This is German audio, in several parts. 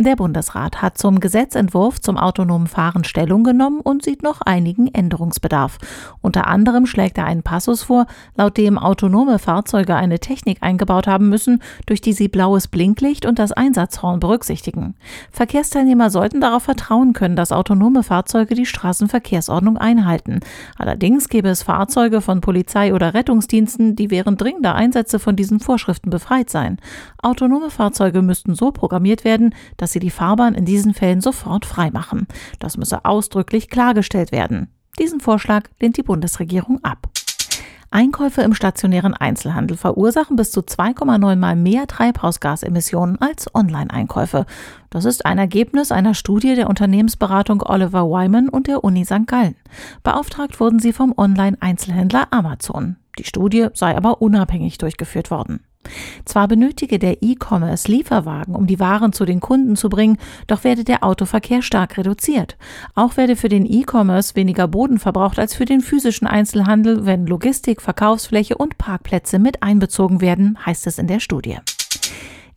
Der Bundesrat hat zum Gesetzentwurf zum autonomen Fahren Stellung genommen und sieht noch einigen Änderungsbedarf. Unter anderem schlägt er einen Passus vor, laut dem autonome Fahrzeuge eine Technik eingebaut haben müssen, durch die sie blaues Blinklicht und das Einsatzhorn berücksichtigen. Verkehrsteilnehmer sollten darauf vertrauen können, dass autonome Fahrzeuge die Straßenverkehrsordnung einhalten. Allerdings gäbe es Fahrzeuge von Polizei oder Rettungsdiensten, die während dringender Einsätze von diesen Vorschriften befreit seien. Autonome Fahrzeuge müssten so programmiert werden, dass dass sie die Fahrbahn in diesen Fällen sofort freimachen. Das müsse ausdrücklich klargestellt werden. Diesen Vorschlag lehnt die Bundesregierung ab. Einkäufe im stationären Einzelhandel verursachen bis zu 2,9 mal mehr Treibhausgasemissionen als Online-Einkäufe. Das ist ein Ergebnis einer Studie der Unternehmensberatung Oliver Wyman und der Uni St. Gallen. Beauftragt wurden sie vom Online-Einzelhändler Amazon. Die Studie sei aber unabhängig durchgeführt worden. Zwar benötige der E-Commerce Lieferwagen, um die Waren zu den Kunden zu bringen, doch werde der Autoverkehr stark reduziert. Auch werde für den E-Commerce weniger Boden verbraucht als für den physischen Einzelhandel, wenn Logistik, Verkaufsfläche und Parkplätze mit einbezogen werden, heißt es in der Studie.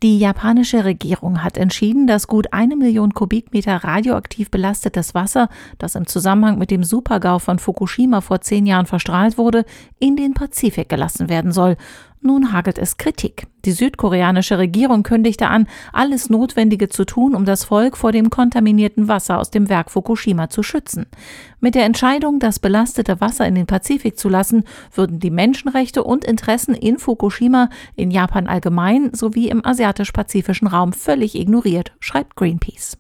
Die japanische Regierung hat entschieden, dass gut eine Million Kubikmeter radioaktiv belastetes Wasser, das im Zusammenhang mit dem Supergau von Fukushima vor zehn Jahren verstrahlt wurde, in den Pazifik gelassen werden soll. Nun hagelt es Kritik. Die südkoreanische Regierung kündigte an, alles Notwendige zu tun, um das Volk vor dem kontaminierten Wasser aus dem Werk Fukushima zu schützen. Mit der Entscheidung, das belastete Wasser in den Pazifik zu lassen, würden die Menschenrechte und Interessen in Fukushima, in Japan allgemein sowie im asiatisch-pazifischen Raum völlig ignoriert, schreibt Greenpeace.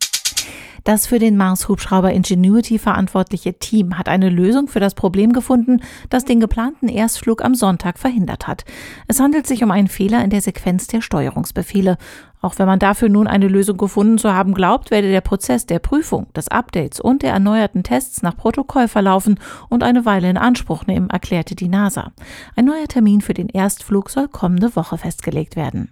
Das für den Mars-Hubschrauber Ingenuity verantwortliche Team hat eine Lösung für das Problem gefunden, das den geplanten Erstflug am Sonntag verhindert hat. Es handelt sich um einen Fehler in der Sequenz der Steuerungsbefehle. Auch wenn man dafür nun eine Lösung gefunden zu haben glaubt, werde der Prozess der Prüfung, des Updates und der erneuerten Tests nach Protokoll verlaufen und eine Weile in Anspruch nehmen, erklärte die NASA. Ein neuer Termin für den Erstflug soll kommende Woche festgelegt werden.